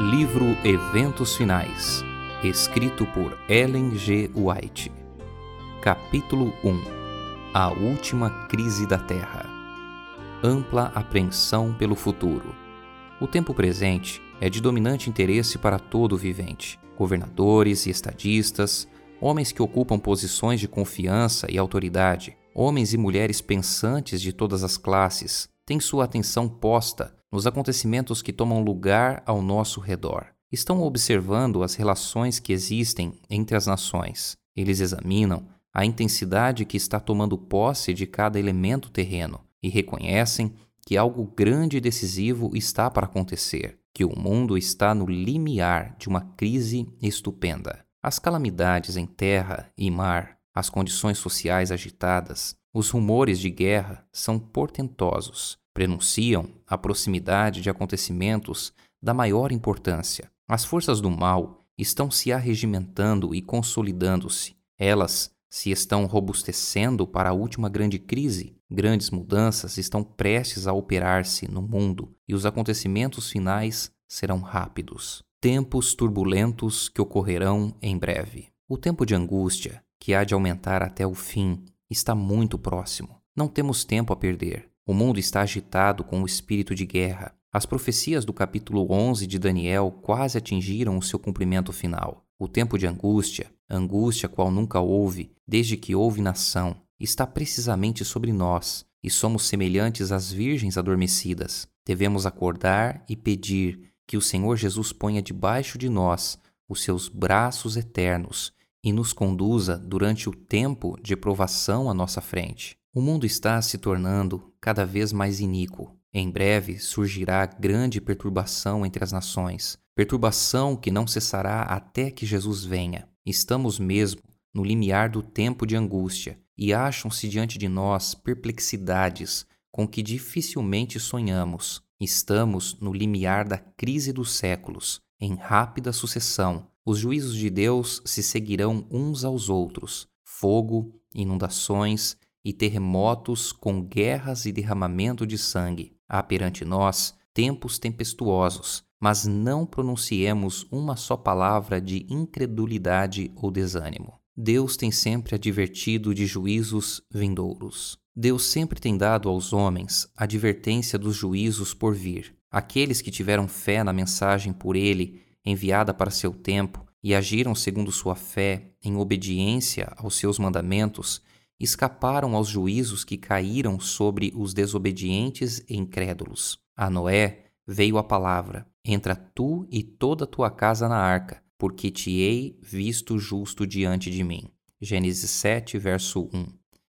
Livro Eventos Finais, escrito por Ellen G. White. Capítulo 1 A Última Crise da Terra Ampla apreensão pelo futuro. O tempo presente é de dominante interesse para todo vivente. Governadores e estadistas, homens que ocupam posições de confiança e autoridade, homens e mulheres pensantes de todas as classes, têm sua atenção posta nos acontecimentos que tomam lugar ao nosso redor. Estão observando as relações que existem entre as nações. Eles examinam a intensidade que está tomando posse de cada elemento terreno e reconhecem que algo grande e decisivo está para acontecer, que o mundo está no limiar de uma crise estupenda. As calamidades em terra e mar, as condições sociais agitadas, os rumores de guerra são portentosos prenunciam a proximidade de acontecimentos da maior importância. As forças do mal estão se arregimentando e consolidando-se. Elas se estão robustecendo para a última grande crise. Grandes mudanças estão prestes a operar-se no mundo e os acontecimentos finais serão rápidos. Tempos turbulentos que ocorrerão em breve. O tempo de angústia, que há de aumentar até o fim, está muito próximo. Não temos tempo a perder. O mundo está agitado com o espírito de guerra. As profecias do capítulo 11 de Daniel quase atingiram o seu cumprimento final. O tempo de angústia, angústia qual nunca houve, desde que houve nação, está precisamente sobre nós, e somos semelhantes às virgens adormecidas. Devemos acordar e pedir que o Senhor Jesus ponha debaixo de nós os seus braços eternos e nos conduza durante o tempo de provação à nossa frente. O mundo está se tornando cada vez mais iníquo. Em breve surgirá grande perturbação entre as nações, perturbação que não cessará até que Jesus venha. Estamos mesmo no limiar do tempo de angústia e acham-se diante de nós perplexidades com que dificilmente sonhamos. Estamos no limiar da crise dos séculos, em rápida sucessão. Os juízos de Deus se seguirão uns aos outros: fogo, inundações, e terremotos com guerras e derramamento de sangue. Há perante nós tempos tempestuosos, mas não pronunciemos uma só palavra de incredulidade ou desânimo. Deus tem sempre advertido de juízos vindouros. Deus sempre tem dado aos homens advertência dos juízos por vir. Aqueles que tiveram fé na mensagem por ele, enviada para seu tempo, e agiram segundo sua fé, em obediência aos seus mandamentos, escaparam aos juízos que caíram sobre os desobedientes e incrédulos. A Noé veio a palavra: Entra tu e toda a tua casa na arca, porque te hei visto justo diante de mim. Gênesis 7, verso 1.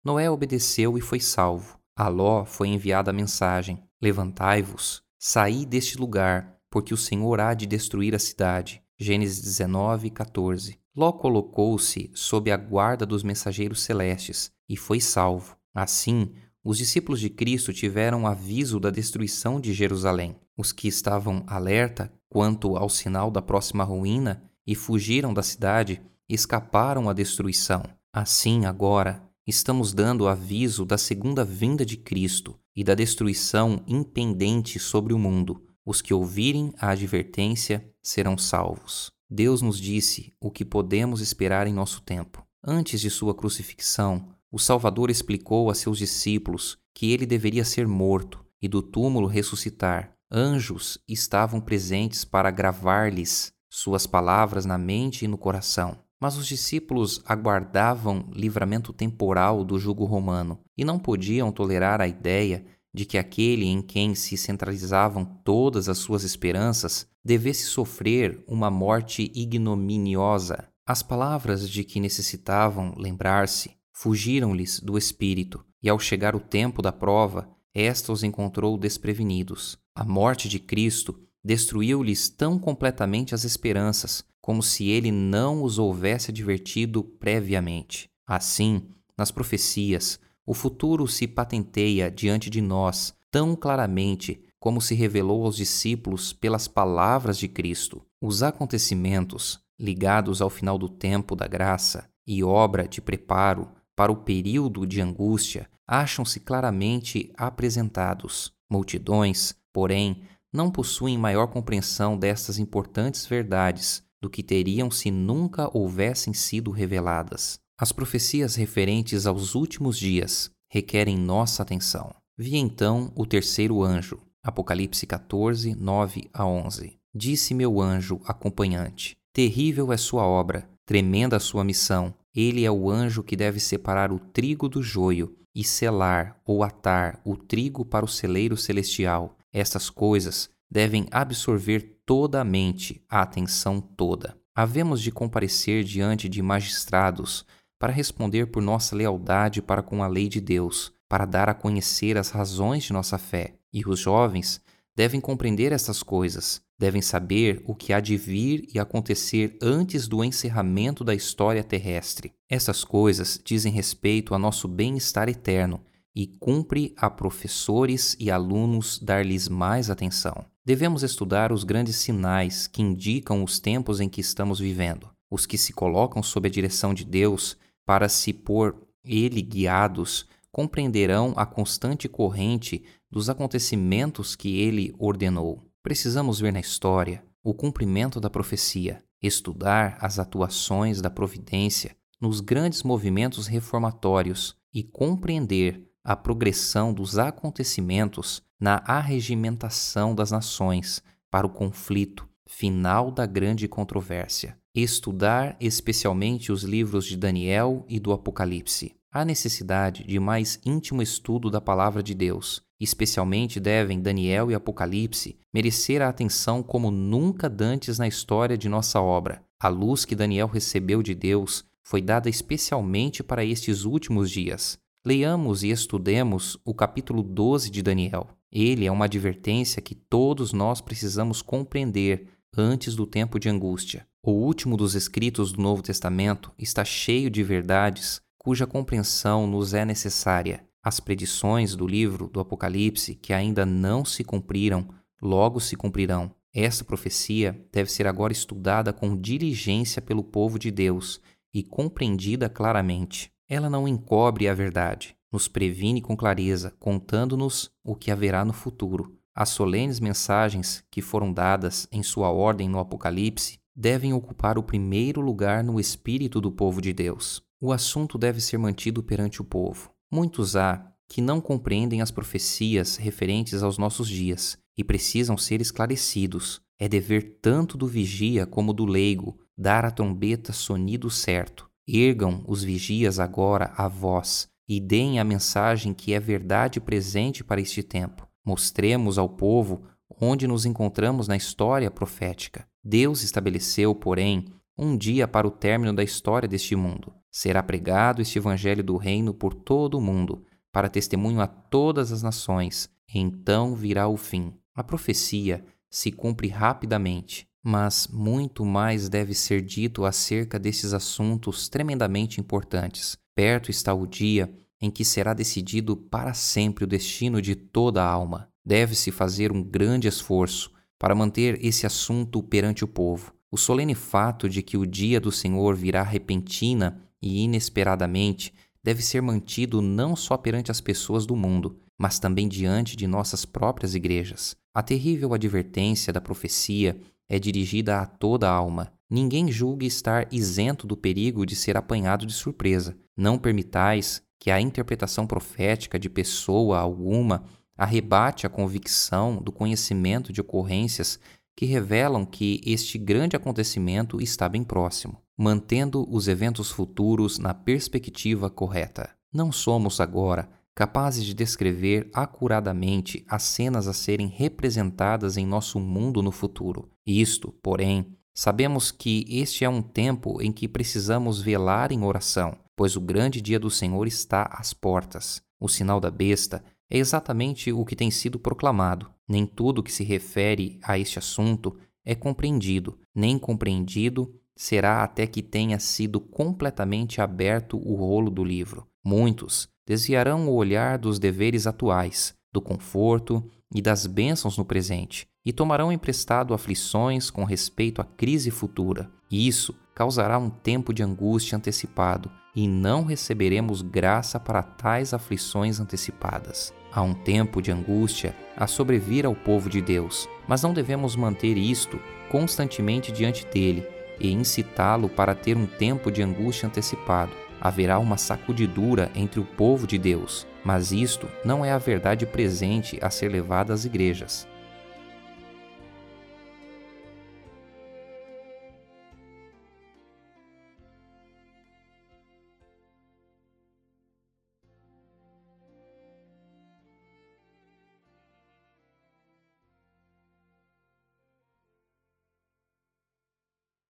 Noé obedeceu e foi salvo. A Ló foi enviada a mensagem: Levantai-vos, saí deste lugar, porque o Senhor há de destruir a cidade. Gênesis 19, 14. Ló colocou-se sob a guarda dos mensageiros celestes e foi salvo. Assim, os discípulos de Cristo tiveram aviso da destruição de Jerusalém. Os que estavam alerta quanto ao sinal da próxima ruína e fugiram da cidade escaparam à destruição. Assim, agora, estamos dando aviso da segunda vinda de Cristo e da destruição impendente sobre o mundo. Os que ouvirem a advertência serão salvos. Deus nos disse o que podemos esperar em nosso tempo. Antes de sua crucifixão, o Salvador explicou a seus discípulos que ele deveria ser morto e do túmulo ressuscitar. Anjos estavam presentes para gravar-lhes suas palavras na mente e no coração. Mas os discípulos aguardavam livramento temporal do jugo romano e não podiam tolerar a ideia de que aquele em quem se centralizavam todas as suas esperanças devesse sofrer uma morte ignominiosa. As palavras de que necessitavam lembrar-se fugiram-lhes do espírito, e ao chegar o tempo da prova, esta os encontrou desprevenidos. A morte de Cristo destruiu-lhes tão completamente as esperanças, como se ele não os houvesse advertido previamente. Assim, nas profecias, o futuro se patenteia diante de nós tão claramente como se revelou aos discípulos pelas palavras de Cristo. Os acontecimentos ligados ao final do tempo da graça e obra de preparo para o período de angústia acham-se claramente apresentados. Multidões, porém, não possuem maior compreensão destas importantes verdades do que teriam se nunca houvessem sido reveladas. As profecias referentes aos últimos dias requerem nossa atenção. Vi então o terceiro anjo, Apocalipse 14, 9 a 11. Disse meu anjo acompanhante: Terrível é sua obra, tremenda a sua missão. Ele é o anjo que deve separar o trigo do joio e selar ou atar o trigo para o celeiro celestial. Estas coisas devem absorver toda a mente, a atenção toda. Havemos de comparecer diante de magistrados para responder por nossa lealdade para com a lei de Deus, para dar a conhecer as razões de nossa fé. E os jovens devem compreender estas coisas, devem saber o que há de vir e acontecer antes do encerramento da história terrestre. Essas coisas dizem respeito a nosso bem-estar eterno e cumpre a professores e alunos dar-lhes mais atenção. Devemos estudar os grandes sinais que indicam os tempos em que estamos vivendo, os que se colocam sob a direção de Deus para se por ele guiados compreenderão a constante corrente dos acontecimentos que ele ordenou. Precisamos ver na história o cumprimento da profecia, estudar as atuações da providência nos grandes movimentos reformatórios e compreender a progressão dos acontecimentos na arregimentação das nações para o conflito final da grande controvérsia. Estudar especialmente os livros de Daniel e do Apocalipse. Há necessidade de mais íntimo estudo da palavra de Deus. Especialmente devem Daniel e Apocalipse merecer a atenção como nunca dantes na história de nossa obra. A luz que Daniel recebeu de Deus foi dada especialmente para estes últimos dias. Leiamos e estudemos o capítulo 12 de Daniel. Ele é uma advertência que todos nós precisamos compreender antes do tempo de angústia. O último dos escritos do Novo Testamento está cheio de verdades cuja compreensão nos é necessária. As predições do livro do Apocalipse, que ainda não se cumpriram, logo se cumprirão. Essa profecia deve ser agora estudada com diligência pelo povo de Deus e compreendida claramente. Ela não encobre a verdade, nos previne com clareza, contando-nos o que haverá no futuro. As solenes mensagens que foram dadas em sua ordem no Apocalipse devem ocupar o primeiro lugar no espírito do povo de Deus o assunto deve ser mantido perante o povo. Muitos há que não compreendem as profecias referentes aos nossos dias e precisam ser esclarecidos. É dever tanto do vigia como do leigo dar à trombeta sonido certo. Ergam os vigias agora a voz e deem a mensagem que é verdade presente para este tempo. Mostremos ao povo onde nos encontramos na história profética. Deus estabeleceu, porém, um dia para o término da história deste mundo. Será pregado este evangelho do reino por todo o mundo, para testemunho a todas as nações, e então virá o fim. A profecia se cumpre rapidamente, mas muito mais deve ser dito acerca desses assuntos tremendamente importantes. Perto está o dia em que será decidido para sempre o destino de toda a alma. Deve-se fazer um grande esforço para manter esse assunto perante o povo. O solene fato de que o dia do Senhor virá repentina e inesperadamente deve ser mantido não só perante as pessoas do mundo, mas também diante de nossas próprias igrejas. A terrível advertência da profecia é dirigida a toda a alma. Ninguém julgue estar isento do perigo de ser apanhado de surpresa. Não permitais que a interpretação profética de pessoa alguma arrebate a convicção do conhecimento de ocorrências que revelam que este grande acontecimento está bem próximo mantendo os eventos futuros na perspectiva correta. Não somos agora capazes de descrever acuradamente as cenas a serem representadas em nosso mundo no futuro. Isto, porém, sabemos que este é um tempo em que precisamos velar em oração, pois o grande dia do Senhor está às portas. O sinal da besta é exatamente o que tem sido proclamado. Nem tudo que se refere a este assunto é compreendido, nem compreendido será até que tenha sido completamente aberto o rolo do livro. Muitos desviarão o olhar dos deveres atuais, do conforto e das bênçãos no presente, e tomarão emprestado aflições com respeito à crise futura. E isso causará um tempo de angústia antecipado, e não receberemos graça para tais aflições antecipadas. Há um tempo de angústia a sobrevir ao povo de Deus, mas não devemos manter isto constantemente diante dele e incitá-lo para ter um tempo de angústia antecipado. Haverá uma sacudidura entre o povo de Deus, mas isto não é a verdade presente a ser levada às igrejas.